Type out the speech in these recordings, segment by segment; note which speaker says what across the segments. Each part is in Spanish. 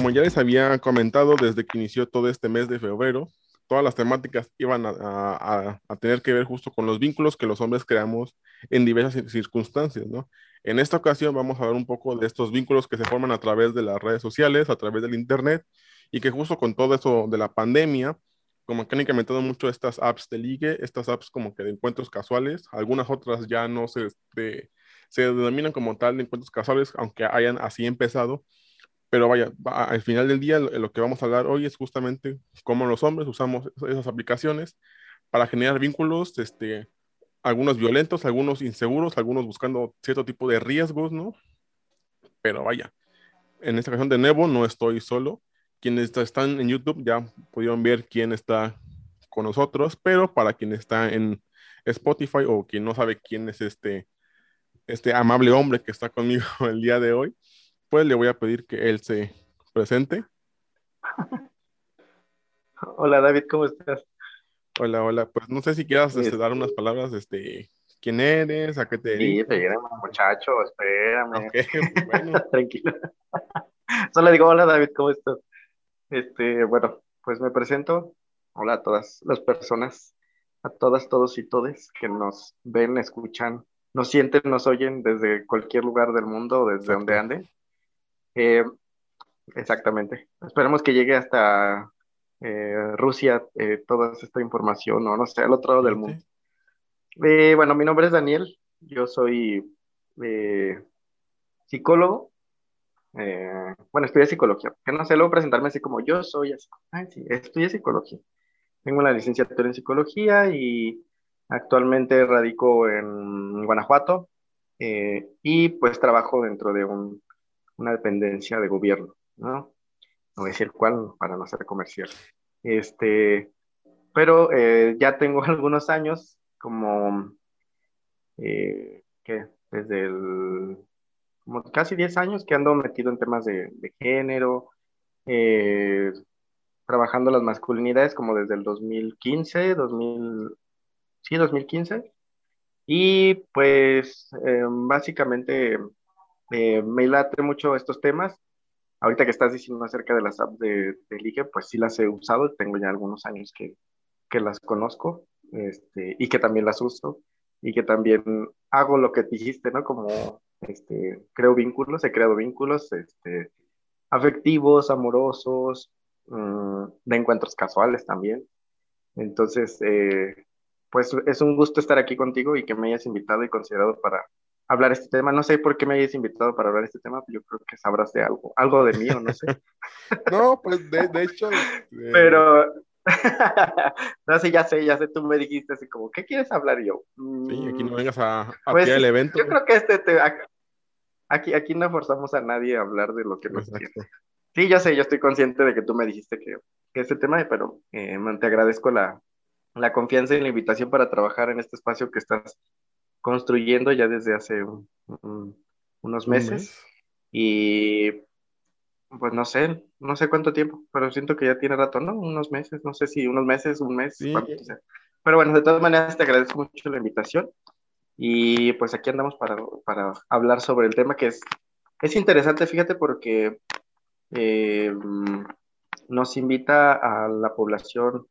Speaker 1: como ya les había comentado desde que inició todo este mes de febrero, todas las temáticas iban a, tener que ver justo con los vínculos que los hombres creamos en diversas circunstancias, ¿no? En esta ocasión vamos a hablar un poco de estos vínculos que se forman a través de las redes sociales, a través del Internet, y que justo con todo eso de la pandemia, como que han incrementado mucho estas apps de ligue, estas apps como que de encuentros casuales, algunas otras ya no se, se denominan como tal de encuentros casuales, aunque hayan así empezado, pero vaya, al final del día lo, que vamos a hablar hoy es justamente cómo los hombres usamos esas aplicaciones para generar vínculos, este, algunos violentos, algunos inseguros, algunos buscando cierto tipo de riesgos, ¿no? Pero vaya, en esta ocasión de nuevo no estoy solo. Quienes están en YouTube ya pudieron ver quién está con nosotros, pero para quien está en Spotify o quien no sabe quién es este, este amable hombre que está conmigo el día de hoy, pues le voy a pedir que él se presente.
Speaker 2: Hola David, ¿cómo estás?
Speaker 1: Hola, hola. Pues no sé si quieras este, dar unas palabras, este, ¿quién eres? ¿A qué te
Speaker 2: dedicas? Sí, espérame, muchacho, espérame. Ok, bueno. Tranquilo. Solo digo, hola David, ¿cómo estás? Este, bueno, pues me presento. Hola a todas las personas, a todas, todos y todes que nos ven, escuchan, nos sienten, nos oyen desde cualquier lugar del mundo, desde donde ande. Eh, exactamente. Esperemos que llegue hasta eh, Rusia eh, toda esta información, o no sé, al otro lado del mundo. bueno, mi nombre es Daniel, yo soy psicólogo. bueno, estudié psicología. Que no sé, luego presentarme así como yo soy así. sí, estudié psicología. Tengo la licenciatura en psicología y actualmente radico en Guanajuato y pues trabajo dentro de un una dependencia de gobierno, ¿no? No voy a decir cuál para no ser comercial. Este, pero eh, ya tengo algunos años, como, eh, ¿qué? Desde el, como casi 10 años que ando metido en temas de, género, eh, trabajando las masculinidades como desde el 2015, 2000, sí, 2015. Y pues básicamente eh, me late mucho estos temas. Ahorita que estás diciendo acerca de las apps de, de Ligue, pues sí las he usado, tengo ya algunos años que, que las conozco este, y que también las uso y que también hago lo que dijiste, ¿no? Como este, creo vínculos, he creado vínculos este, afectivos, amorosos, mm, de encuentros casuales también. Entonces, eh, pues es un gusto estar aquí contigo y que me hayas invitado y considerado para, hablar este tema. No sé por qué me hayas invitado para hablar este tema, pero yo creo que sabrás de algo, algo de mí o no sé.
Speaker 1: no, pues de, de hecho.
Speaker 2: Este, pero. no sé, ya sé, ya sé, tú me dijiste así como, ¿qué quieres hablar? Yo.
Speaker 1: Sí, aquí no mm, vengas a, a pues, el evento.
Speaker 2: Yo creo que este te, aquí, aquí no forzamos a nadie a hablar de lo que nos. Sí, ya sé, yo estoy consciente de que tú me dijiste que, que este tema, pero eh, te agradezco la, la confianza y la invitación para trabajar en este espacio que estás construyendo ya desde hace unos meses. Y pues no sé, no sé cuánto tiempo, pero siento que ya tiene rato, ¿no? Unos meses, no sé si unos meses, un mes, Pero bueno, de todas maneras te agradezco mucho la invitación y pues aquí andamos para, para hablar sobre el tema que es, es interesante, fíjate, porque eh, nos invita a la población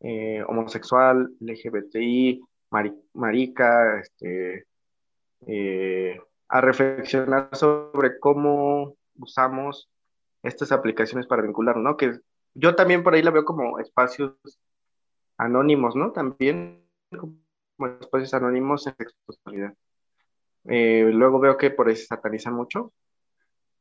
Speaker 2: eh, homosexual, LGBTI, marica, este, eh, a reflexionar sobre cómo usamos estas aplicaciones para vincular, ¿no? Que yo también por ahí la veo como espacios anónimos, ¿no? También como espacios anónimos en sexualidad. Eh, luego veo que por ahí se satanizan mucho,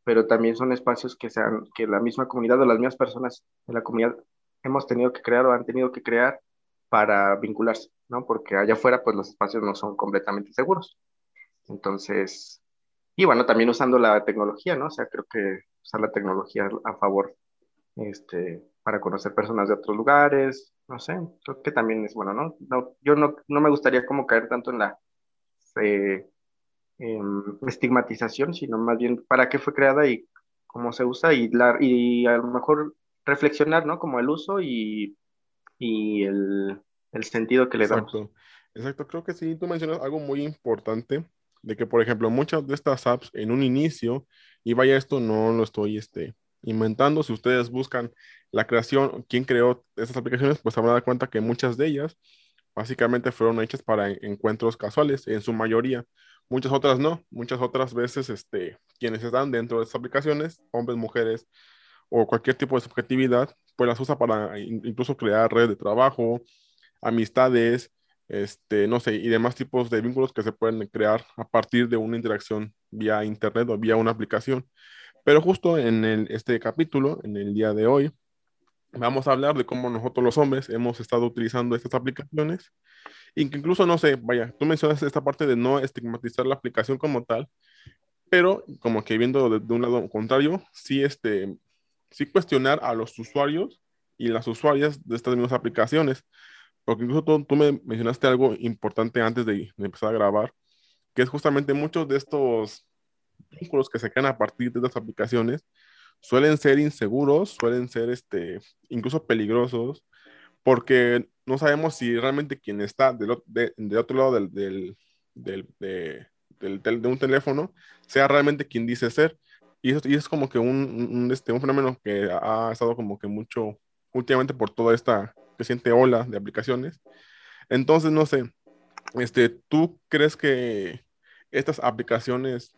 Speaker 2: pero también son espacios que, sean, que la misma comunidad o las mismas personas de la comunidad hemos tenido que crear o han tenido que crear para vincularse, ¿no? Porque allá afuera, pues los espacios no son completamente seguros. Entonces, y bueno, también usando la tecnología, ¿no? O sea, creo que usar la tecnología a favor, este, para conocer personas de otros lugares, no sé, creo que también es bueno, ¿no? no yo no, no me gustaría como caer tanto en la eh, estigmatización, sino más bien para qué fue creada y cómo se usa y, la, y a lo mejor reflexionar, ¿no? Como el uso y y el, el sentido que le.
Speaker 1: Exacto. Exacto, creo que sí, tú mencionas algo muy importante, de que, por ejemplo, muchas de estas apps en un inicio, y vaya, esto no lo estoy este, inventando. Si ustedes buscan la creación, quién creó estas aplicaciones, pues se van a dar cuenta que muchas de ellas básicamente fueron hechas para encuentros casuales, en su mayoría. Muchas otras no, muchas otras veces este, quienes están dentro de estas aplicaciones, hombres, mujeres o cualquier tipo de subjetividad, pues las usa para incluso crear redes de trabajo, amistades, este, no sé, y demás tipos de vínculos que se pueden crear a partir de una interacción vía internet o vía una aplicación. Pero justo en este capítulo, en el día de hoy, vamos a hablar de cómo nosotros los hombres hemos estado utilizando estas aplicaciones y que incluso, no sé, vaya, tú mencionas esta parte de no estigmatizar la aplicación como tal, pero como que viendo de, un lado contrario, sí, este, sí cuestionar a los usuarios y las usuarias de estas mismas aplicaciones, porque incluso tú, tú me mencionaste algo importante antes de, de empezar a grabar, que es justamente muchos de estos vínculos que se crean a partir de estas aplicaciones, suelen ser inseguros, suelen ser este, incluso peligrosos, porque no sabemos si realmente quien está del, de, otro lado del, del, del de, de, un teléfono sea realmente quien dice ser. Y es como que un, este, un fenómeno que ha estado como que mucho últimamente por toda esta creciente ola de aplicaciones. Entonces, no sé, este, ¿tú crees que estas aplicaciones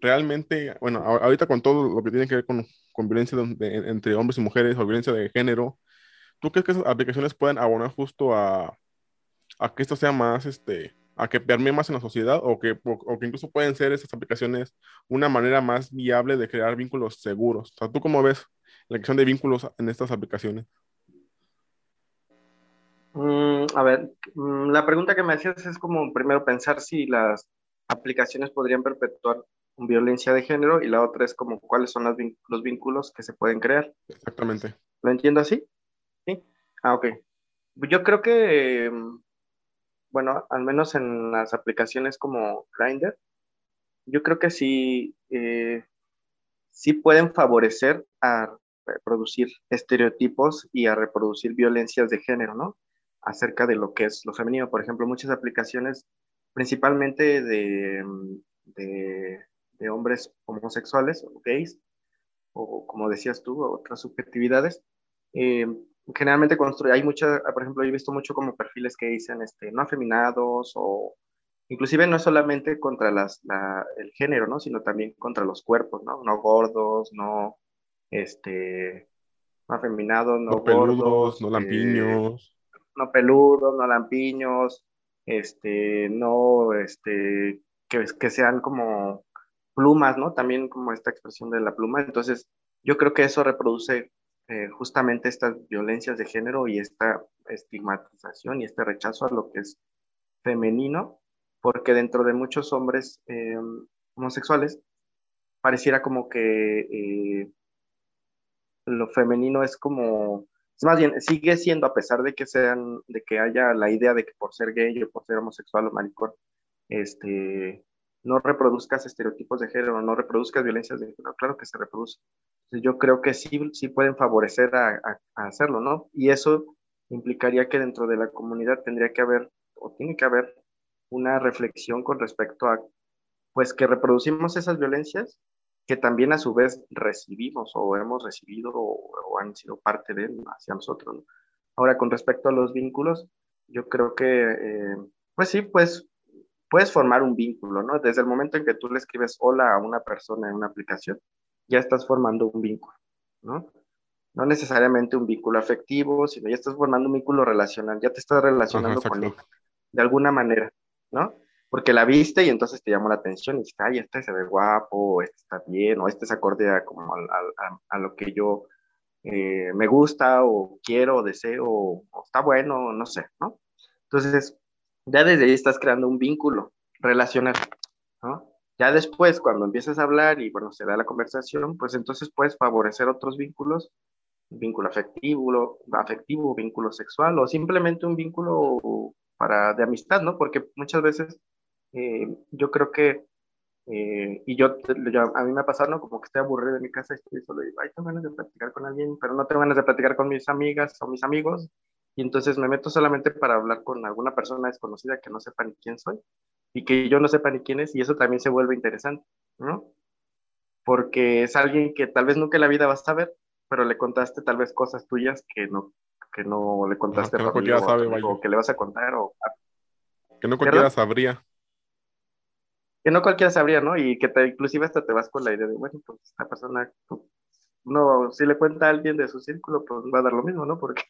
Speaker 1: realmente, bueno, ahorita con todo lo que tiene que ver con, con violencia entre hombres y mujeres o violencia de género, ¿tú crees que esas aplicaciones pueden abonar justo a, a que esto sea más, este, a que permee más en la sociedad o que, o, que incluso pueden ser esas aplicaciones una manera más viable de crear vínculos seguros? O sea, ¿tú cómo ves la creación de vínculos en estas aplicaciones?
Speaker 2: Mm, a ver, mm, la pregunta que me hacías es como primero pensar si las aplicaciones podrían perpetuar violencia de género y la otra es como cuáles son los vínculos que se pueden crear.
Speaker 1: Exactamente.
Speaker 2: ¿Lo entiendo así? Sí. Ah, ok. Yo creo que, bueno, al menos en las aplicaciones como Grindr, yo creo que sí, eh, sí pueden favorecer a reproducir estereotipos y a reproducir violencias de género, ¿no? Acerca de lo que es lo femenino. Por ejemplo, muchas aplicaciones, principalmente de, de de hombres homosexuales o gays, o como decías tú, otras subjetividades. Eh, generalmente construye, hay mucha, por ejemplo, yo he visto mucho como perfiles que dicen este, no afeminados o inclusive no solamente contra las, el género, ¿no? Sino también contra los cuerpos, ¿no? No gordos, no, este, no afeminados, no, peludos,
Speaker 1: no lampiños.
Speaker 2: no peludos, no lampiños, este, no, este, que, que sean como plumas, ¿no? También como esta expresión de la pluma. Entonces, yo creo que eso reproduce eh, justamente estas violencias de género y esta estigmatización y este rechazo a lo que es femenino, porque dentro de muchos hombres eh, homosexuales pareciera como que eh, lo femenino es como, más bien, sigue siendo, a pesar de que sean, de que haya la idea de que por ser gay o por ser homosexual o maricón, este, no reproduzcas estereotipos de género, no reproduzcas violencias de género, claro que se reproduce. Yo creo que sí, sí pueden favorecer a, hacerlo, ¿no? Y eso implicaría que dentro de la comunidad tendría que haber, o tiene que haber, una reflexión con respecto a, pues que reproducimos esas violencias que también a su vez recibimos o hemos recibido o, han sido parte de él hacia nosotros. ¿no? Ahora, con respecto a los vínculos, yo creo que, eh, pues sí, pues puedes formar un vínculo, ¿no? Desde el momento en que tú le escribes hola a una persona en una aplicación, ya estás formando un vínculo, ¿no? No necesariamente un vínculo afectivo, sino ya estás formando un vínculo relacional, ya te estás relacionando con él, de alguna manera, ¿no? Porque la viste y entonces te llamó la atención y dices, ay, este se ve guapo, este está bien, o este se acorde a, como a, lo que yo eh, me gusta o quiero o deseo, o está bueno, no sé, ¿no? Entonces, ya desde ahí estás creando un vínculo relacional. Ya después, cuando empiezas a hablar y, bueno, se da la conversación, pues entonces puedes favorecer otros vínculos, vínculo afectivo, afectivo, vínculo sexual o simplemente un vínculo para, de amistad, ¿no? Porque muchas veces eh, yo creo que, eh, y yo, a mí me ha pasado, ¿no? Como que estoy aburrido en mi casa y estoy solo y, ay, tengo ganas de platicar con alguien, pero no tengo ganas de platicar con mis amigas o mis amigos, y entonces me meto solamente para hablar con alguna persona desconocida que no sepa ni quién soy y que yo no sepa ni quién es y eso también se vuelve interesante, ¿no? porque es alguien que tal vez nunca en la vida vas a ver, pero le contaste tal vez cosas tuyas que no, que no le contaste
Speaker 1: a tu amigo,
Speaker 2: o que le vas a contar o...
Speaker 1: Que no cualquiera sabría.
Speaker 2: Que no cualquiera sabría, ¿no? Y que te, inclusive hasta te vas con la idea de, bueno, pues esta persona, pues, no, si le cuenta a alguien de su círculo, pues va a dar lo mismo, ¿no? Porque...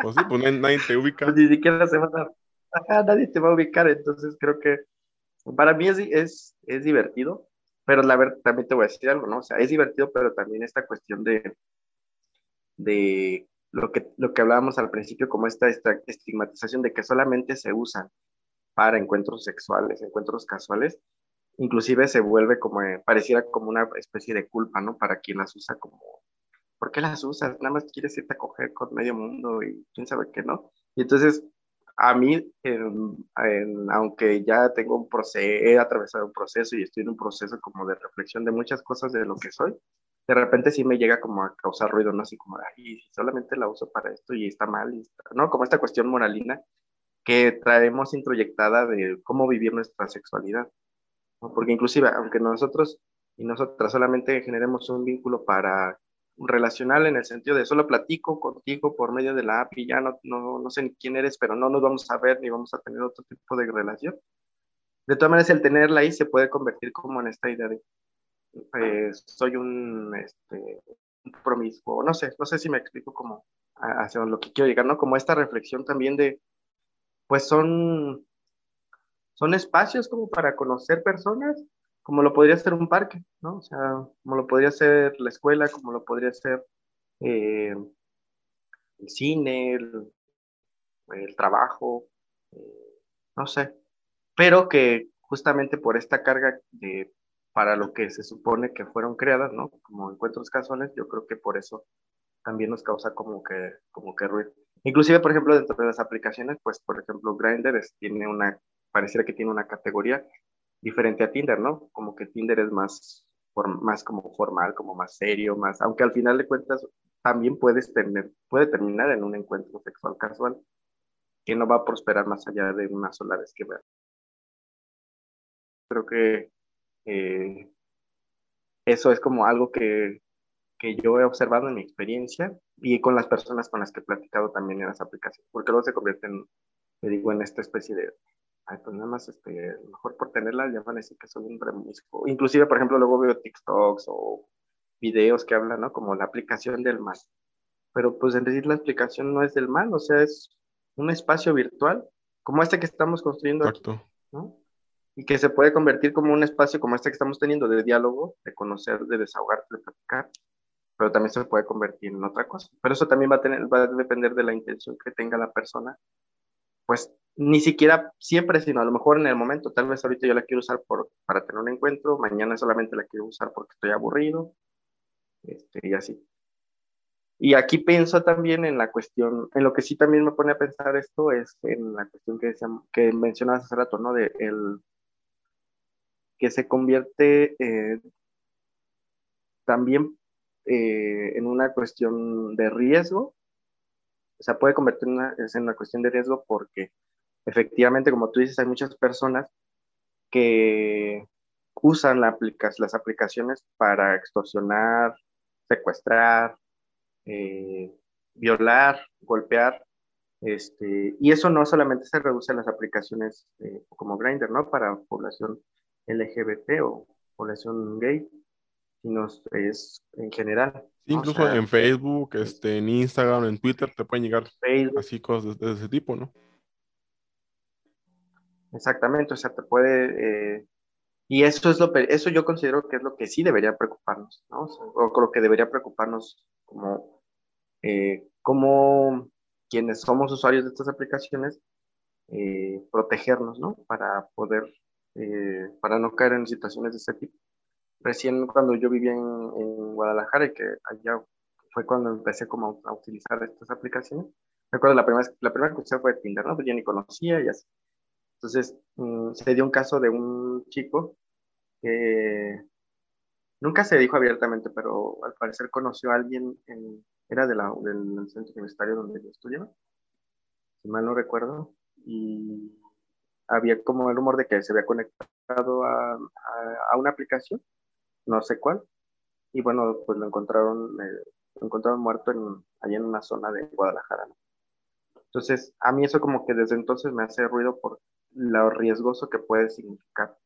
Speaker 1: Pues sí, pues nadie te ubica.
Speaker 2: Pues ni siquiera se va a dar, ajá, nadie te va a ubicar, entonces creo que para mí es, es, es divertido, pero la verdad, también te voy a decir algo, ¿no? O sea, es divertido, pero también esta cuestión de, de lo que, lo que hablábamos al principio, como esta, esta estigmatización de que solamente se usan para encuentros sexuales, encuentros casuales, inclusive se vuelve como, eh, pareciera como una especie de culpa, ¿no? Para quien las usa como, ¿por qué las usas? Nada más quieres irte a coger con medio mundo y quién sabe qué, ¿no? Y entonces, a mí, aunque ya tengo un proceso, he atravesado un proceso y estoy en un proceso como de reflexión de muchas cosas de lo que soy, de repente sí me llega como a causar ruido, ¿no? Así como, ay, solamente la uso para esto y está mal, y ¿no? Como esta cuestión moralina que traemos introyectada de cómo vivir nuestra sexualidad. Porque inclusive, aunque nosotros y nosotras solamente generemos un vínculo para relacional en el sentido de solo platico contigo por medio de la app y ya no, no, no sé quién eres, pero no nos vamos a ver ni vamos a tener otro tipo de relación. De todas maneras, el tenerla ahí se puede convertir como en esta idea de pues, soy un, este, un promiscuo, no sé, no sé si me explico como hacia lo que quiero llegar, ¿no? Como esta reflexión también de, pues son, son espacios como para conocer personas, como lo podría ser un parque, ¿no? O sea, como lo podría ser la escuela, como lo podría ser eh, el cine, el, trabajo, eh, no sé, pero que justamente por esta carga de para lo que se supone que fueron creadas, ¿no? Como encuentros casuales, yo creo que por eso también nos causa como que, como que ruido. Inclusive, por ejemplo, dentro de las aplicaciones, pues, por ejemplo, Grindr tiene una, pareciera que tiene una categoría diferente a Tinder, ¿no? Como que Tinder es más, más como formal, como más serio, más, aunque al final de cuentas también puedes tener, puede terminar en un encuentro sexual casual que no va a prosperar más allá de una sola vez que ver. Creo que eh, eso es como algo que, que, yo he observado en mi experiencia y con las personas con las que he platicado también en las aplicaciones, porque luego se convierten, me digo, en esta especie de, ay, pues nada más, este, mejor por tenerla ya van a decir que soy un remisco. Inclusive, por ejemplo, luego veo TikToks o videos que hablan, ¿no? Como la aplicación del mal. Pero pues en decir la aplicación no es del mal, o sea, es un espacio virtual como este que estamos construyendo aquí, ¿no? y que se puede convertir como un espacio como este que estamos teniendo de diálogo, de conocer, de desahogarte, de platicar, pero también se puede convertir en otra cosa. Pero eso también va a, tener, va a depender de la intención que tenga la persona, pues ni siquiera siempre, sino a lo mejor en el momento, tal vez ahorita yo la quiero usar por, para tener un encuentro, mañana solamente la quiero usar porque estoy aburrido, este, y así. Y aquí pienso también en la cuestión, en lo que sí también me pone a pensar esto es en la cuestión que, que mencionabas hace rato, ¿no? De el, que se convierte eh, también eh, en una cuestión de riesgo, o sea, puede convertir en una, cuestión de riesgo porque efectivamente, como tú dices, hay muchas personas que usan las aplicaciones para extorsionar, secuestrar, eh, violar, golpear, este, y eso no solamente se reduce a las aplicaciones como Grindr, ¿no? Para población LGBT o población gay, sino es en general.
Speaker 1: incluso en Facebook, este, en Instagram, en Twitter te pueden llegar así cosas de, ese tipo, ¿no?
Speaker 2: Exactamente, o sea, te puede... Eh, y eso es lo eso yo considero que es lo que sí debería preocuparnos, ¿no? O, lo que debería preocuparnos como, eh, como quienes somos usuarios de estas aplicaciones, eh, protegernos, ¿no? Para poder eh, para no caer en situaciones de este tipo. Recién cuando yo vivía en, Guadalajara y que allá fue cuando empecé como a, utilizar estas aplicaciones, recuerdo la primera, la primera que usé fue Tinder, ¿no? Pues yo ni conocía y así. Entonces, mm, se dio un caso de un chico que nunca se dijo abiertamente, pero al parecer conoció a alguien, en, era del centro universitario donde yo estudiaba, si mal no recuerdo, y había como el rumor de que se había conectado a, a, una aplicación, no sé cuál, y bueno, pues lo encontraron, eh, lo encontraron muerto en, en una zona de Guadalajara. Entonces, a mí eso como que desde entonces me hace ruido por lo riesgoso que puede significar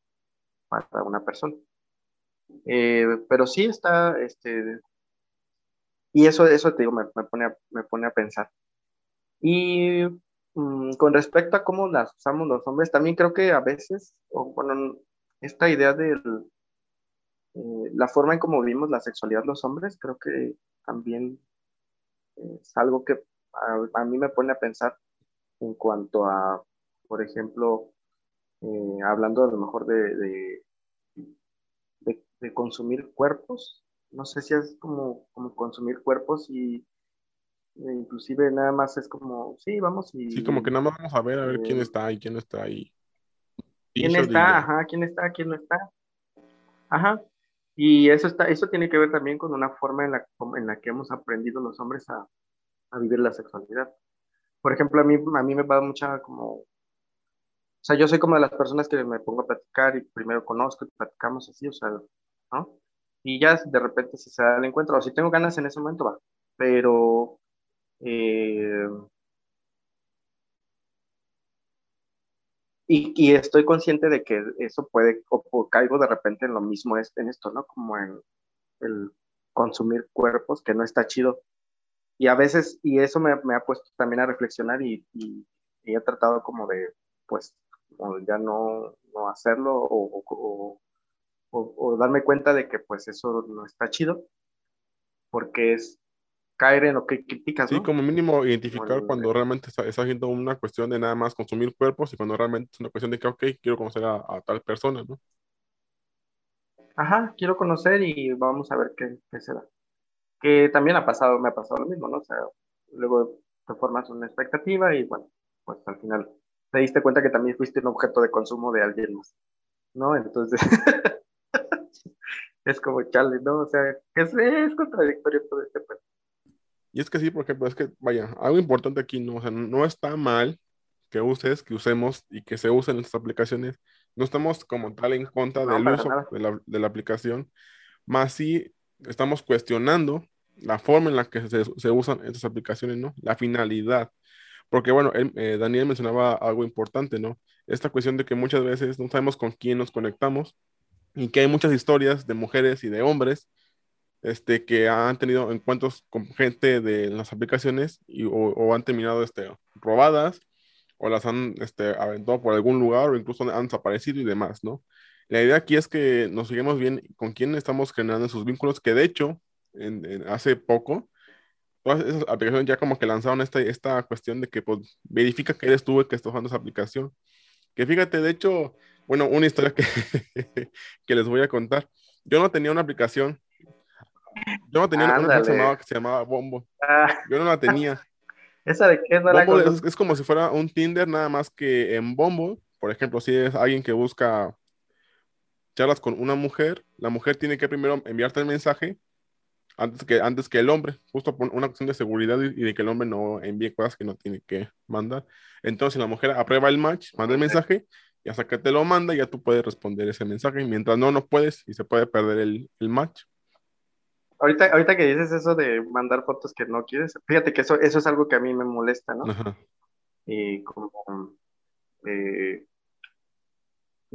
Speaker 2: para una persona. Eh, pero sí está, este, y eso, eso te digo, me, pone, a, me pone a pensar. Y mm, con respecto a cómo las usamos los hombres, también creo que a veces, o, bueno, esta idea de eh, la forma en cómo vivimos la sexualidad los hombres, creo que también es algo que a, mí me pone a pensar en cuanto a, por ejemplo, eh, hablando a lo mejor de, de, de, consumir cuerpos, no sé si es como, como consumir cuerpos y e inclusive nada más es como, sí, vamos y...
Speaker 1: Sí, como que nada más vamos a ver, a ver quién eh, está ahí, quién no está ahí.
Speaker 2: ¿Quién está? Ajá, ¿quién está? ¿Quién no está? Ajá. Y eso está, eso tiene que ver también con una forma en la, en la que hemos aprendido los hombres a, a vivir la sexualidad. Por ejemplo, a mí, a mí me va mucha como, o sea, yo soy como de las personas que me pongo a platicar y primero conozco y platicamos así, o sea, ¿no? Y ya de repente si se da el encuentro, o si tengo ganas en ese momento, va. Pero, eh, y, y, estoy consciente de que eso puede, o, caigo de repente en lo mismo en esto, ¿no? Como en el consumir cuerpos, que no está chido y a veces, y eso me, me ha puesto también a reflexionar y, y, he tratado como de, pues, ya no, no hacerlo o, o, o, darme cuenta de que pues eso no está chido, porque es caer en lo que criticas.
Speaker 1: Sí, como mínimo identificar cuando realmente está, está, haciendo una cuestión de nada más consumir cuerpos y cuando realmente es una cuestión de que, ok, quiero conocer a, a tal persona, ¿no?
Speaker 2: Ajá, quiero conocer y vamos a ver qué, qué se da que también ha pasado, me ha pasado lo mismo, ¿no? O sea, luego te formas una expectativa y bueno, pues al final te diste cuenta que también fuiste un objeto de consumo de alguien más, ¿no? Entonces, es como chale, ¿no? O sea, es, es contradictorio todo este pues.
Speaker 1: Y es que sí, por ejemplo, es que, vaya, algo importante aquí, ¿no? O sea, no está mal que uses, que usemos y que se usen estas aplicaciones. No estamos como tal en contra del uso de la, de la, aplicación, más sí estamos cuestionando la forma en la que se, usan estas aplicaciones, ¿no? La finalidad. Porque, bueno, eh, Daniel mencionaba algo importante, ¿no? Esta cuestión de que muchas veces no sabemos con quién nos conectamos y que hay muchas historias de mujeres y de hombres este, que han tenido encuentros con gente de las aplicaciones y, o, han terminado este, robadas o las han este, aventado por algún lugar o incluso han desaparecido y demás, ¿no? La idea aquí es que nos sigamos bien con quién estamos generando esos vínculos, que de hecho, en, hace poco, todas esas aplicaciones ya como que lanzaron esta, esta cuestión de que pues, verifica que eres tú el que está usando esa aplicación. Que fíjate, de hecho, bueno, una historia que, que les voy a contar. Yo no tenía una aplicación. Yo no tenía una aplicación que se llamaba Bombo. Ah. Yo no la tenía.
Speaker 2: ¿Esa de qué
Speaker 1: es, es, como si fuera un Tinder, nada más que en Bombo. Por ejemplo, si es alguien que busca charlas con una mujer, la mujer tiene que primero enviarte el mensaje antes que, antes que el hombre, justo por una cuestión de seguridad y, de que el hombre no envíe cosas que no tiene que mandar. Entonces la mujer aprueba el match, manda el mensaje y hasta que te lo manda ya tú puedes responder ese mensaje. Mientras no, no puedes y se puede perder el, el match.
Speaker 2: Ahorita, ahorita que dices eso de mandar fotos que no quieres, fíjate que eso, eso es algo que a mí me molesta, ¿no? Y como eh,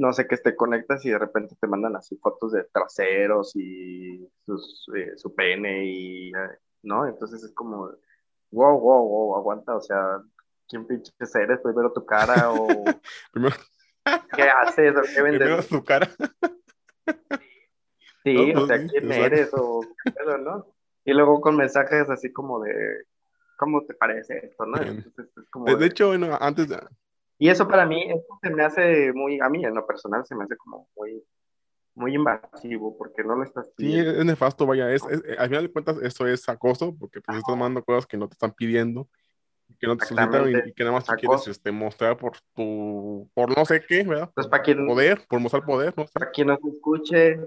Speaker 2: no sé, que te conectas y de repente te mandan así fotos de traseros y eh, su pene y, ¿no? Entonces es como, wow, wow, wow, aguanta, o sea, ¿quién pinches eres? Primero tu cara o... ¿Qué haces? ¿Qué vendes?
Speaker 1: Primero tu cara.
Speaker 2: sí, o sea, ¿quién eres? O, ¿no? Y luego con mensajes así como de, ¿cómo te parece esto, no? Entonces,
Speaker 1: es como de, hecho, bueno, antes de
Speaker 2: y eso para mí, eso se me hace muy, a mí en lo personal se me hace como muy, muy invasivo, porque no lo estás
Speaker 1: pidiendo. Sí, es nefasto, vaya, es, al final de cuentas eso es acoso, porque pues estás mandando cosas que no te están pidiendo, que no te solicitan y, que nada más tú quieres este, mostrar por tu, por no sé qué, ¿verdad?
Speaker 2: Pues para quien,
Speaker 1: poder, por mostrar poder, no sé.
Speaker 2: Para quien nos escuche,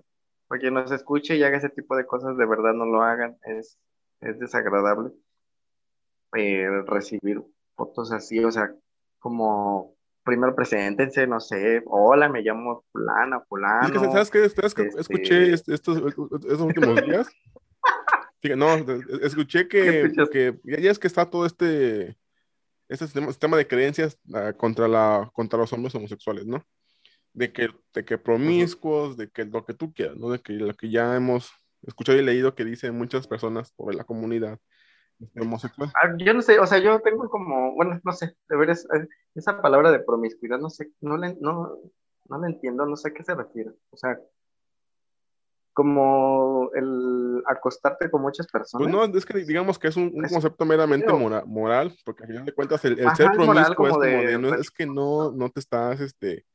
Speaker 2: para quien nos escuche y haga ese tipo de cosas, de verdad no lo hagan, es, es desagradable eh, recibir fotos así, o sea, como primero preséntense, no sé, hola, me llamo fulana, fulano.
Speaker 1: ¿Sabes qué? ¿Sabes qué? Escuché este estos, estos últimos días. no, escuché que, que, ya es que está todo este, este sistema, de creencias ah, contra, la, contra los hombres homosexuales, ¿no? De que, de que promiscuos, de que lo que tú quieras, ¿no? De que lo que ya hemos escuchado y leído que dicen muchas personas por la comunidad homosexual.
Speaker 2: Ah, yo no sé, o sea, yo tengo como, bueno, no sé, de ver eh, esa palabra de promiscuidad, no sé, no le, no, no le entiendo, no sé a qué se refiere. O sea, como el acostarte con muchas personas.
Speaker 1: Pues no, es que digamos que es un, concepto meramente moral, porque al final de cuentas el, ser promiscuo es como de, no, es que no, no te estás, este,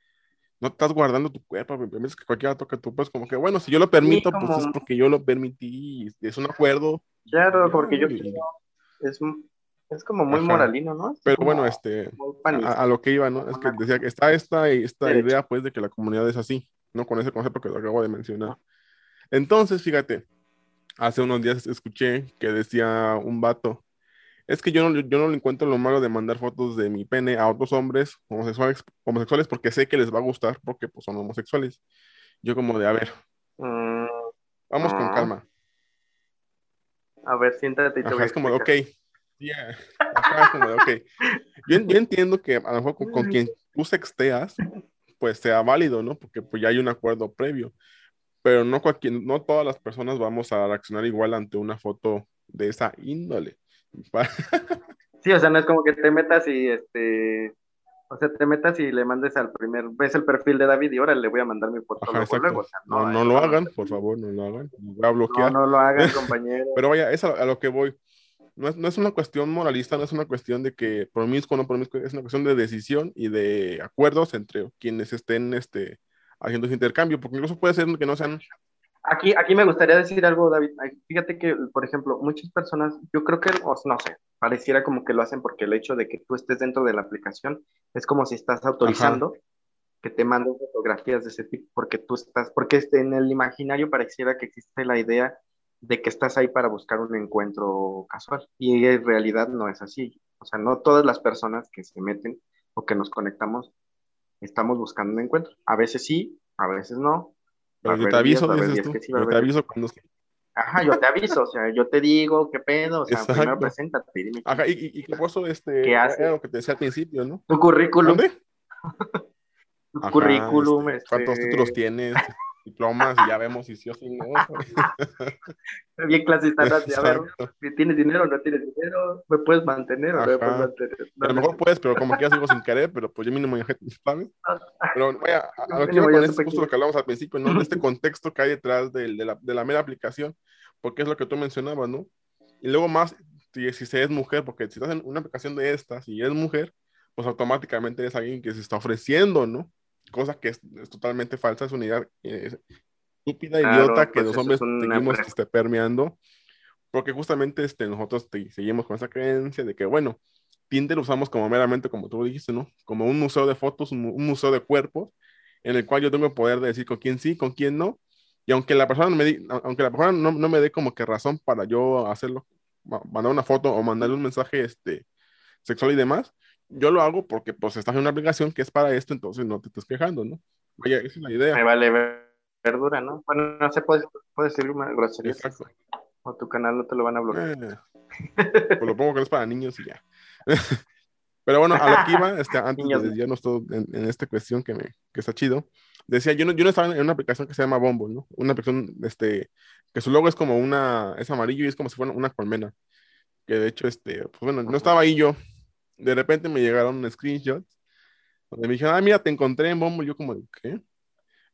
Speaker 1: no estás guardando tu cuerpo, es que cualquiera toca tu pues como que bueno, si yo lo permito, pues es porque yo lo permití, es un acuerdo.
Speaker 2: Claro, porque yo es, es como muy moralino, ¿no?
Speaker 1: Pero bueno, este, a, lo que iba, ¿no? Es que decía que está esta, esta idea, pues, de que la comunidad es así, ¿no? Con ese concepto que lo acabo de mencionar. Entonces, fíjate, hace unos días escuché que decía un vato, es que yo no, yo no le encuentro lo malo de mandar fotos de mi pene a otros hombres homosexuales, homosexuales porque sé que les va a gustar porque pues, son homosexuales. Yo como de, a ver, mm, vamos con calma.
Speaker 2: A ver, siéntate y te
Speaker 1: Es como de, ok. es como de, ok. Yo, entiendo que a lo mejor con, quien tú sexteas, pues sea válido, ¿no? Porque pues ya hay un acuerdo previo pero no, cualquier, no todas las personas vamos a reaccionar igual ante una foto de esa índole.
Speaker 2: Sí, o sea, no es como que te metas y este, o sea, te metas y le mandes al primer, ves el perfil de David y ahora le voy a mandar mi foto luego,
Speaker 1: no, no, lo hagan, por favor, no lo hagan. voy a bloquear.
Speaker 2: No, no lo hagan, compañero.
Speaker 1: Pero vaya, es a, lo que voy. No es, no es, una cuestión moralista, no es una cuestión de que promiscuo o no promiscuo, es una cuestión de decisión y de acuerdos entre quienes estén este, haciendo ese intercambio, porque incluso puede ser que no sean...
Speaker 2: Aquí, aquí me gustaría decir algo, David. Fíjate que, por ejemplo, muchas personas, yo creo que, no sé, pareciera como que lo hacen porque el hecho de que tú estés dentro de la aplicación es como si estás autorizando que te manden fotografías de ese tipo, porque tú estás, porque este, en el imaginario pareciera que existe la idea de que estás ahí para buscar un encuentro casual, y en realidad no es así. O sea, no todas las personas que se meten o que nos conectamos estamos buscando un encuentro. A veces sí, a veces no.
Speaker 1: Pero yo te aviso, dices tú. yo te aviso cuando...
Speaker 2: Ajá, yo te aviso, o sea, yo te digo qué pedo, o sea, Exacto. primero preséntate. Dime
Speaker 1: Ajá, y, y, qué pasó este,
Speaker 2: ¿Qué hace?
Speaker 1: Era lo que te decía al principio, ¿no?
Speaker 2: Tu currículum. ¿Dónde? tu currículum.
Speaker 1: Este, ¿Cuántos este títulos tienes? diplomas y ya vemos si sí o si no.
Speaker 2: Bien clasista, a ver, si tienes dinero o no tienes dinero, me puedes mantener o no me puedes mantener.
Speaker 1: a lo mejor puedes, pero como que ya sigo sin querer, pero pues yo mínimo ya ¿sabes? Pero vaya, a, lo que iba con esto, justo lo que hablamos al principio, ¿no? Este contexto que hay detrás de, de, la, de la mera aplicación, porque es lo que tú mencionabas, ¿no? Y luego más, si, si se es mujer, porque si estás en una aplicación de estas y es mujer, pues automáticamente es alguien que se está ofreciendo, ¿no? Cosa que es, totalmente falsa, es una idea eh, estúpida, idiota, que pues los hombres seguimos este, permeando, porque justamente este, nosotros seguimos con esa creencia de que, bueno, Tinder lo usamos como meramente, como tú dijiste, ¿no? Como un museo de fotos, un, museo de cuerpos, en el cual yo tengo el poder de decir con quién sí, con quién no, y aunque la persona, me aunque la persona no, no, me dé como que razón para yo hacerlo, mandar una foto o mandarle un mensaje este, sexual y demás, yo lo hago porque pues estás en una aplicación que es para esto, entonces no te estás quejando, ¿no? Vaya, esa es la idea.
Speaker 2: Me vale verdura, ¿no? Bueno, no se puede, puede decir una grosería. Exacto. O tu canal no te lo van a bloquear. Eh,
Speaker 1: pues lo pongo que es para niños y ya. Pero bueno, a lo que iba, este, antes de desviarnos todo en, en, esta cuestión que, me, que está chido, decía, yo no, yo no estaba en una aplicación que se llama Bumble, ¿no? Una aplicación, este, que su logo es como una, es amarillo y es como si fuera una colmena. Que de hecho, este, pues bueno, no estaba ahí yo, de repente me llegaron screenshots donde me dijeron, ah, mira, te encontré en Bombo. Yo como, ¿qué?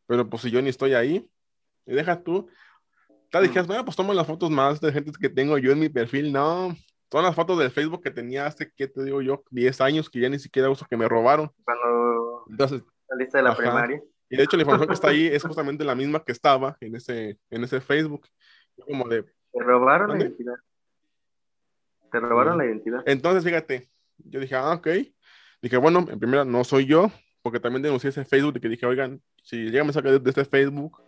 Speaker 1: Pero pues si yo ni estoy ahí, y deja tú. Te dijeras, bueno, pues toma las fotos más de gente que tengo yo en mi perfil. No, son las fotos del Facebook que tenía hace, ¿qué te digo yo? 10 años que ya ni siquiera uso, que me robaron.
Speaker 2: Cuando Entonces, saliste de la primaria.
Speaker 1: Y de hecho la información que está ahí es justamente la misma que estaba en ese, en ese Facebook. Como de...
Speaker 2: Te robaron la identidad. Te robaron la identidad.
Speaker 1: Entonces, fíjate, yo dije, ah, ok. Dije, bueno, en primera no soy yo, porque también denuncié ese Facebook y que dije, oigan, si llega a mensaje de, este Facebook,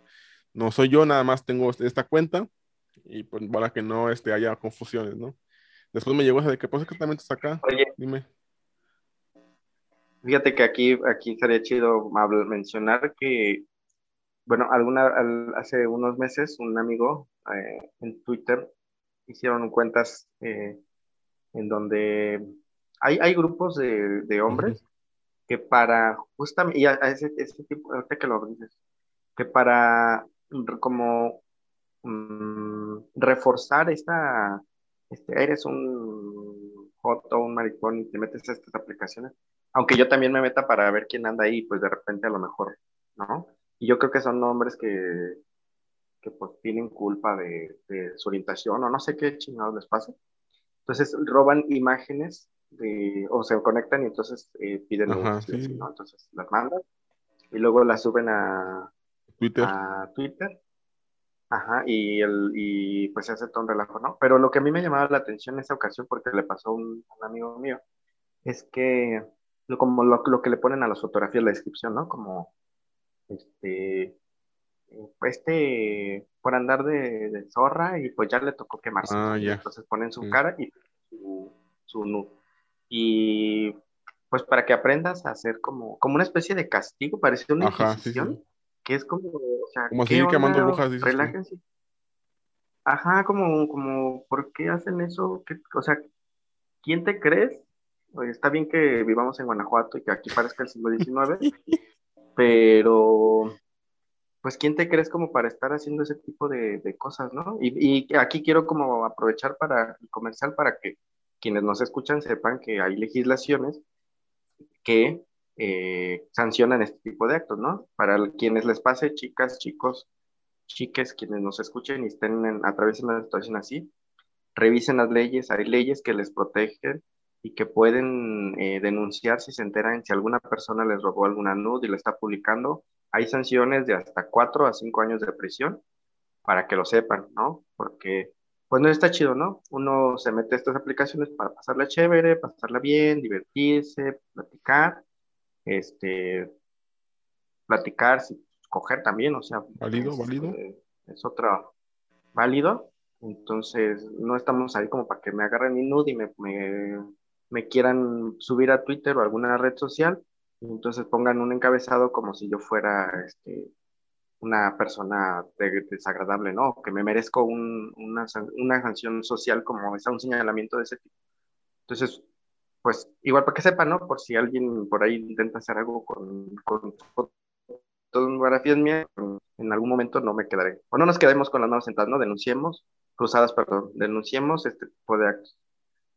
Speaker 1: no soy yo, nada más tengo esta cuenta y pues para que no este, haya confusiones, ¿no? Después me llegó ese de que, pues exactamente está acá.
Speaker 2: Oye.
Speaker 1: Dime.
Speaker 2: Fíjate que aquí, aquí sería chido mencionar que, bueno, alguna, hace unos meses un amigo eh, en Twitter hicieron cuentas eh, en donde hay, hay grupos de, de hombres que para justamente, y a, ese, ese, tipo, ahorita que lo dices, que para como mm, reforzar esta, este, eres un joto, un maricón y te metes a estas aplicaciones, aunque yo también me meta para ver quién anda ahí, pues de repente a lo mejor, ¿no? Y yo creo que son hombres que, que pues tienen culpa de, de su orientación o no sé qué chingados les pasa. Entonces roban imágenes de, o se conectan y entonces eh, piden Ajá, ¿no? Entonces las mandan y luego las suben a
Speaker 1: Twitter.
Speaker 2: A Twitter. Ajá, y, el, y pues se hace todo un relajo, ¿no? Pero lo que a mí me llamaba la atención en esa ocasión, porque le pasó a un, amigo mío, es que como lo, lo, que le ponen a las fotografías, la descripción, ¿no? Como, este, este, por andar de, zorra y pues ya le tocó quemarse.
Speaker 1: Ah, ya.
Speaker 2: Entonces ponen su cara y su, su Y pues para que aprendas a hacer como, como una especie de castigo, parece una Ajá, que es como, o sea,
Speaker 1: como seguir quemando brujas, dices
Speaker 2: relájense. Ajá, como, como, ¿por qué hacen eso? o sea, ¿quién te crees? está bien que vivamos en Guanajuato y que aquí parezca el siglo XIX, pero pues ¿quién te crees como para estar haciendo ese tipo de, cosas, ¿no? Y, y, aquí quiero como aprovechar para el comercial para que quienes nos escuchan sepan que hay legislaciones que eh, sancionan este tipo de actos, ¿no? Para quienes les pase, chicas, chicos, chiques, quienes nos escuchen y estén en, atravesando una situación así, revisen las leyes, hay leyes que les protegen y que pueden eh, denunciar si se enteran si alguna persona les robó alguna nud y la está publicando. Hay sanciones de hasta cuatro a cinco años de prisión para que lo sepan, ¿no? Porque pues no está chido, ¿no? Uno se mete a estas aplicaciones para pasarla chévere, pasarla bien, divertirse, platicar, este, platicar, coger también, o sea.
Speaker 1: Válido, válido.
Speaker 2: es otro válido. Entonces, no estamos ahí como para que me agarren mi nude y me, me, quieran subir a Twitter o alguna red social. Entonces pongan un encabezado como si yo fuera este, una persona desagradable, ¿no? Que me merezco un, una, una sanción social como esa, un señalamiento de ese tipo. Entonces, pues igual para que sepan, ¿no? Por si alguien por ahí intenta hacer algo con, con fotografías mías, en algún momento no me quedaré. O no nos quedemos con las manos sentadas, ¿no? Denunciemos, cruzadas, perdón, denunciemos este tipo de actos.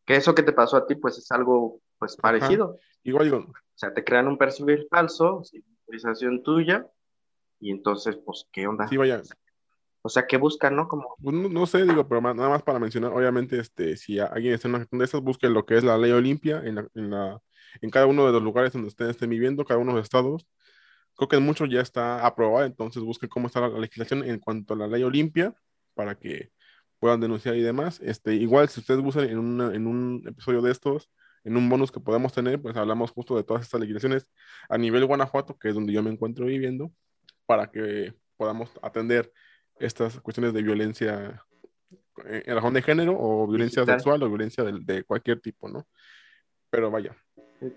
Speaker 2: Que eso que te pasó a ti, pues es algo, pues parecido.
Speaker 1: Igual digo.
Speaker 2: O sea, te crean un perfil falso, sin autorización tuya, y entonces, pues, ¿qué onda?
Speaker 1: Sí, vaya,
Speaker 2: o sea, ¿qué buscan, no? Como...
Speaker 1: Pues, no, sé, digo, pero nada más para mencionar, obviamente, este, si alguien está en una de esas, busquen lo que es la ley Olimpia en, en, la, en cada uno de los lugares donde ustedes estén viviendo, cada uno de los estados. Creo que en muchos ya está aprobada, entonces busquen cómo está la, legislación en cuanto a la ley Olimpia para que puedan denunciar y demás. Este, igual, si ustedes buscan en, en un episodio de estos, en un bonus que podemos tener, pues hablamos justo de todas estas legislaciones a nivel Guanajuato, que es donde yo me encuentro viviendo, para que podamos atender estas cuestiones de violencia en razón de género o violencia sexual o violencia de, cualquier tipo, ¿no? Pero vaya.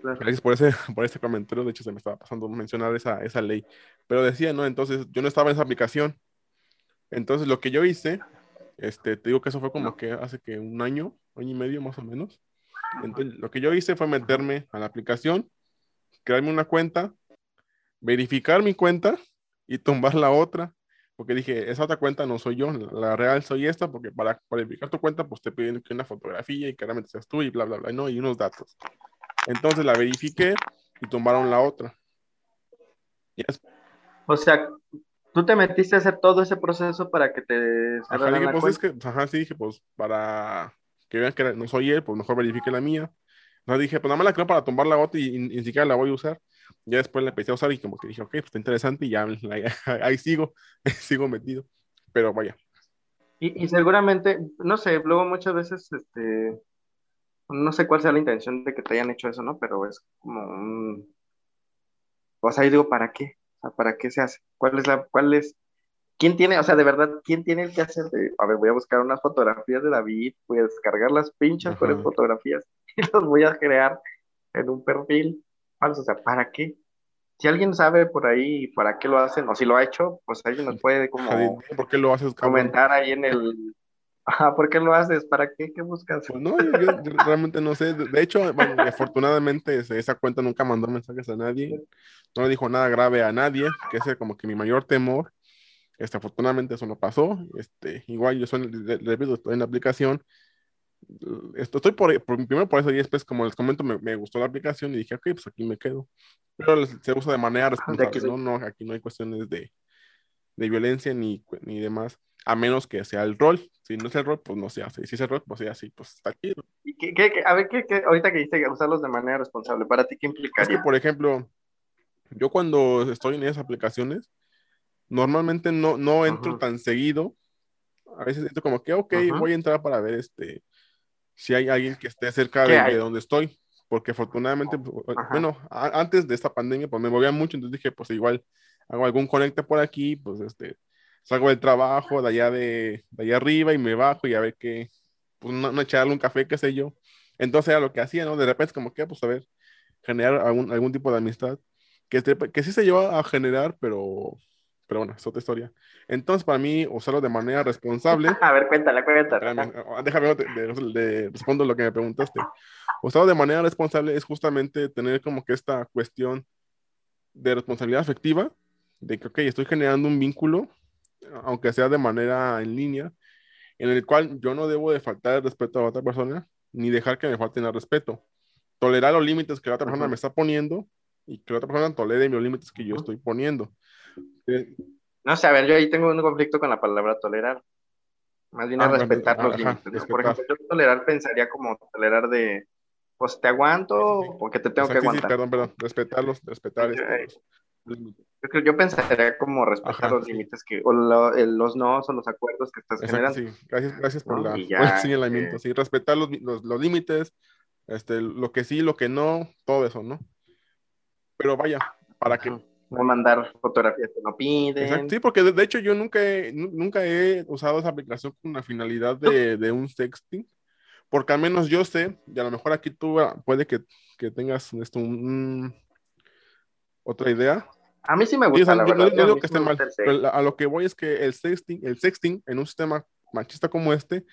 Speaker 1: Gracias por ese, por ese comentario. De hecho, se me estaba pasando mencionar esa, esa ley. Pero decía, ¿no? Entonces, yo no estaba en esa aplicación. Entonces, lo que yo hice, este, te digo que eso fue como que hace que un año, año y medio más o menos. Entonces, lo que yo hice fue meterme a la aplicación, crearme una cuenta, verificar mi cuenta y tumbar la otra porque dije, esa otra cuenta no soy yo, la real soy esta, porque para verificar tu cuenta, pues te piden que una fotografía y que realmente seas tú y bla, bla, bla, ¿no? Y unos datos. Entonces la verifiqué y tomaron la otra.
Speaker 2: O sea, tú te metiste a hacer todo ese proceso para que te...
Speaker 1: Ajá, dije, pues es que, ajá, sí, dije, pues para que vean que no soy él, pues mejor verifique la mía. Entonces dije, pues nada más la creo para tomar la otra y, ni siquiera la voy a usar. Ya después le empecé a usar y como que dije, ok, pues está interesante y ya ahí sigo, sigo metido. Pero vaya.
Speaker 2: Y, seguramente, no sé, luego muchas veces, este, no sé cuál sea la intención de que te hayan hecho eso, ¿no? Pero es como un... O sea, yo digo, ¿para qué? O sea, ¿para qué se hace? ¿Cuál es la, cuál es, quién tiene, o sea, de verdad, quién tiene el que hacer de, a ver, voy a buscar unas fotografías de David, voy a descargar las pinchas con fotografías y las voy a crear en un perfil falso, o sea, ¿para qué? Si alguien sabe por ahí para qué lo hacen, o si lo ha hecho, pues alguien nos puede como
Speaker 1: ¿Por qué lo haces,
Speaker 2: comentar ahí en el, Ajá, ¿por qué lo haces? ¿Para qué? ¿Qué buscas?
Speaker 1: Pues no, yo, realmente no sé. De hecho, bueno, afortunadamente esa cuenta nunca mandó mensajes a nadie. No le dijo nada grave a nadie, que ese es como que mi mayor temor. Este, afortunadamente eso no pasó. Este, igual yo soy, repito, estoy en la aplicación. Estoy por, primero por eso y después, como les comento, me, me, gustó la aplicación y dije, ok, pues aquí me quedo. Pero se usa de manera responsable, ¿no? no Aquí no hay cuestiones de, de violencia ni, ni demás a menos que sea el rol. Si no es el rol, pues no se hace. Y si es el rol, pues sí, así, pues está aquí.
Speaker 2: ¿Y qué, qué, a ver, ¿qué, qué, ahorita que dice usarlos de manera responsable, ¿para ti qué implicaría?
Speaker 1: Es que, por ejemplo, yo cuando estoy en esas aplicaciones, normalmente no, no entro tan seguido. A veces entro como que, ok, voy a entrar para ver este si hay alguien que esté cerca de, donde estoy. Porque afortunadamente, pues, bueno, antes de esta pandemia, pues me movía mucho, entonces dije, pues igual hago algún conecte por aquí, pues este, salgo del trabajo de allá de, allá arriba y me bajo y a ver qué, pues no, no, echarle un café, qué sé yo. Entonces era lo que hacía, ¿no? De repente como que, pues a ver, generar algún, algún tipo de amistad que, que sí se lleva a generar, pero, pero bueno, es otra historia. Entonces, para mí, usarlo de manera responsable.
Speaker 2: A ver, cuéntale, cuéntale.
Speaker 1: Déjame, de, respondo lo que me preguntaste. Usarlo de manera responsable es justamente tener como que esta cuestión de responsabilidad afectiva, de que, ok, estoy generando un vínculo aunque sea de manera en línea, en el cual yo no debo de faltar el respeto a otra persona, ni dejar que me falten el respeto. Tolerar los límites que la otra persona me está poniendo y que la otra persona tolere los límites que yo estoy poniendo.
Speaker 2: No sé, a ver, yo ahí tengo un conflicto con la palabra tolerar. Más bien a ah, respetar los límites. Por ejemplo, yo tolerar pensaría como tolerar de, pues te aguanto porque te tengo que aguantar.
Speaker 1: perdón, perdón, respetarlos, respetar
Speaker 2: yo, yo pensaría como respetar los límites que, o los no o los acuerdos que estás generando. Sí,
Speaker 1: gracias, gracias por, la, el señalamiento. Eh, sí, respetar los, los, los, límites, este, lo que sí, lo que no, todo eso, ¿no? Pero vaya, para que.
Speaker 2: No mandar fotografías que no piden.
Speaker 1: sí, porque de, hecho yo nunca he, nunca he usado esa aplicación con la finalidad de, de un sexting porque al menos yo sé, y a lo mejor aquí tú ah, puede que, que tengas esto, un, otra idea,
Speaker 2: a mí sí me gusta. la verdad,
Speaker 1: no, digo que esté mal, pero a lo que voy es que el sexting, el sexting en un sistema machista como este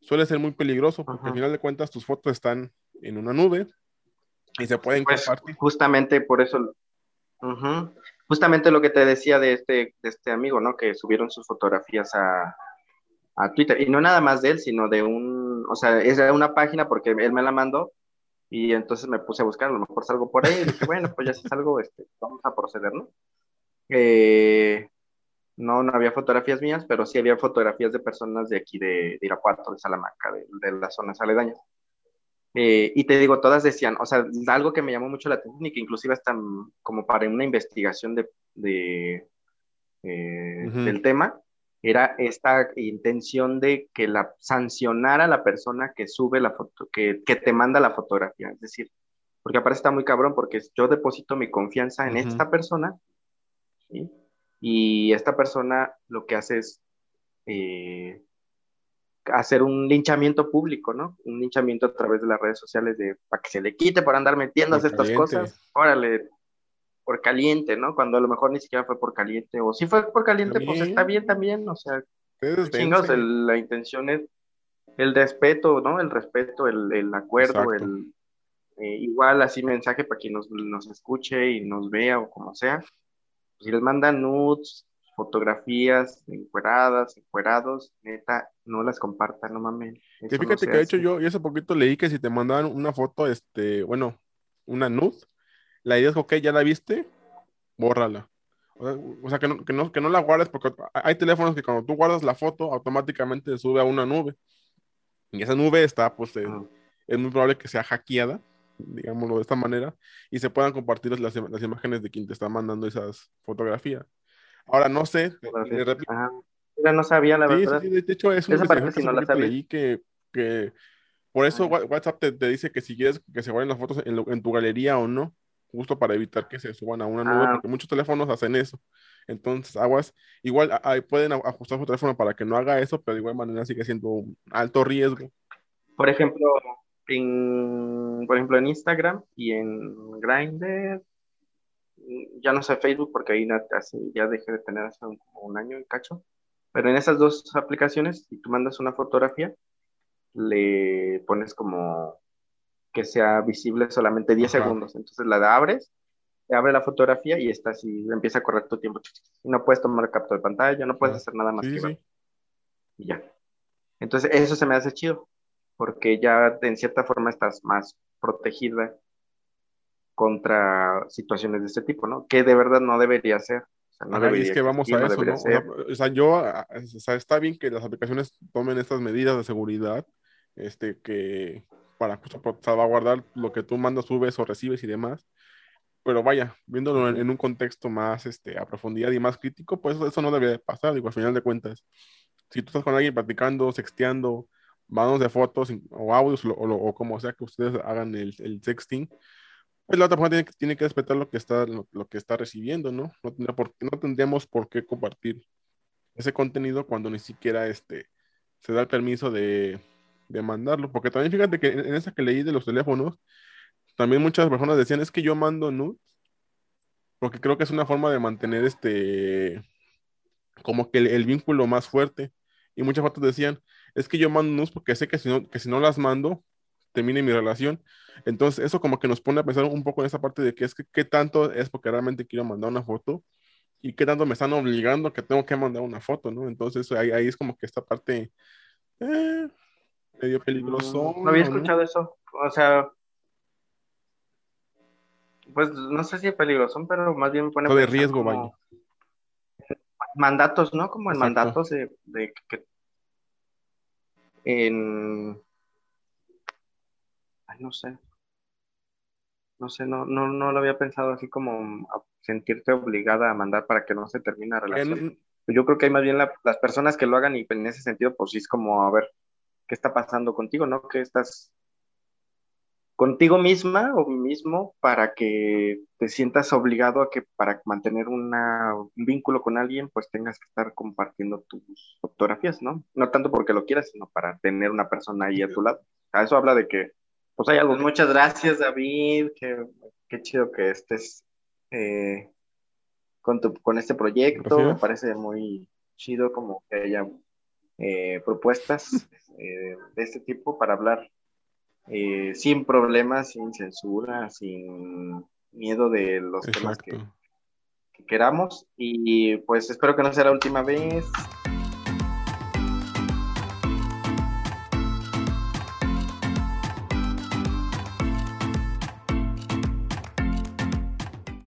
Speaker 1: suele ser muy peligroso porque al final de cuentas tus fotos están en una nube y se pueden pues, compartir.
Speaker 2: Justamente por eso, justamente lo que te decía de este, de este amigo, ¿no? Que subieron sus fotografías a, a Twitter y no nada más de él, sino de un, o sea, es de una página porque él me la mandó y entonces me puse a buscar, a lo mejor salgo por ahí, y dije, bueno, pues ya si salgo, este, vamos a proceder, ¿no? Eh, no, no había fotografías mías, pero sí había fotografías de personas de aquí de, Irapuato, de Salamanca, de, de las zonas aledañas. Eh, y te digo, todas decían, o sea, algo que me llamó mucho la atención y que inclusive hasta como para una investigación de, de eh, del tema, era esta intención de que la sancionara la persona que sube la foto, que, que, te manda la fotografía. Es decir, porque aparece está muy cabrón, porque yo deposito mi confianza en esta persona, y esta persona lo que hace es eh, hacer un linchamiento público, ¿no? Un linchamiento a través de las redes sociales de para que se le quite por andar metiéndose estas cosas. Órale, por caliente, ¿no? Cuando a lo mejor ni siquiera fue por caliente, o si fue por caliente, pues está bien también, o sea, chingos, la intención es el respeto, ¿no? El respeto, el, acuerdo, el eh, igual así mensaje para quien nos, nos, escuche y nos vea o como sea. Si les mandan nudes, fotografías encueradas, encuerados, neta, no las compartan, no mames.
Speaker 1: fíjate que de hecho yo, yo hace poquito leí que si te mandaban una foto, este, bueno, una nude, la idea es, ok, ya la viste, bórrala. O sea, que, no, que, no, que no la guardes porque hay teléfonos que cuando tú guardas la foto, automáticamente sube a una nube. Y esa nube está, pues, es muy probable que sea hackeada, digámoslo de esta manera, y se puedan compartir las, las imágenes de quien te está mandando esas fotografías. Ahora, no sé.
Speaker 2: No sabía, la verdad.
Speaker 1: Sí, de hecho, es
Speaker 2: Esa parte no la sabía.
Speaker 1: que, que por eso WhatsApp te, te, dice que si quieres que se guarden las fotos en, en tu galería o no, justo para evitar que se suban a una nube, ah. porque muchos teléfonos hacen eso. Entonces, aguas, igual pueden ajustar su teléfono para que no haga eso, pero de igual manera sigue siendo un alto riesgo.
Speaker 2: Por ejemplo, en, por ejemplo, en Instagram y en Grindr, ya no sé Facebook porque ahí ya dejé de tener hace un, un año en cacho, pero en esas dos aplicaciones, si tú mandas una fotografía, le pones como que sea visible solamente 10 segundos. Entonces la abres, abre la fotografía y está así, empieza a correr tu tiempo. Y no puedes tomar captura de pantalla, no puedes hacer nada más que ver. Y ya. Entonces eso se me hace chido, porque ya en cierta forma estás más protegida contra situaciones de este tipo, ¿no? Que de verdad no debería ser.
Speaker 1: O sea, no es que vamos a eso, ¿no? O sea, yo, o sea, está bien que las aplicaciones tomen estas medidas de seguridad, este, que para salvaguardar lo que tú mandas, subes o recibes y demás. Pero vaya, viéndolo en, un contexto más este, a profundidad y más crítico, pues eso no debería pasar. Digo, al final de cuentas, si tú estás con alguien platicando, sexteando, manos de fotos o audios o, como sea que ustedes hagan el, el sexting, pues la otra persona tiene, tiene que respetar lo que está, lo, que está recibiendo, ¿no? No, por, no tendríamos por qué compartir ese contenido cuando ni siquiera este, se da el permiso de, de mandarlo. Porque también fíjate que en, esa que leí de los teléfonos, también muchas personas decían, es que yo mando nudes, porque creo que es una forma de mantener este, como que el, vínculo más fuerte. Y muchas fotos decían, es que yo mando nudes porque sé que si no, que si no las mando, termine mi relación. Entonces, eso como que nos pone a pensar un poco en esa parte de que es que qué tanto es porque realmente quiero mandar una foto y qué tanto me están obligando que tengo que mandar una foto, ¿no? Entonces, ahí, ahí es como que esta parte, eh, medio peligroso.
Speaker 2: No, había escuchado eso. O sea, pues no sé si es peligroso, pero más bien me pone.
Speaker 1: de riesgo, vaya.
Speaker 2: Mandatos, ¿no? Como en mandatos de, de que en. Ay, no sé. No sé, no, no, no lo había pensado así como sentirte obligada a mandar para que no se termine la relación. Yo creo que hay más bien las personas que lo hagan y en ese sentido, pues sí es como, a ver, qué está pasando contigo, ¿no? Que estás contigo misma o mismo para que te sientas obligado a que para mantener un vínculo con alguien, pues tengas que estar compartiendo tus fotografías, ¿no? No tanto porque lo quieras, sino para tener una persona ahí a tu lado. A eso habla de que, pues hay algo. Muchas gracias, David. Qué, qué chido que estés eh, con, tu, con este proyecto. Me parece muy chido como que haya eh, propuestas eh, de este tipo para hablar sin problemas, sin censura, sin miedo de los temas que, que, queramos. Y pues espero que no sea la última vez.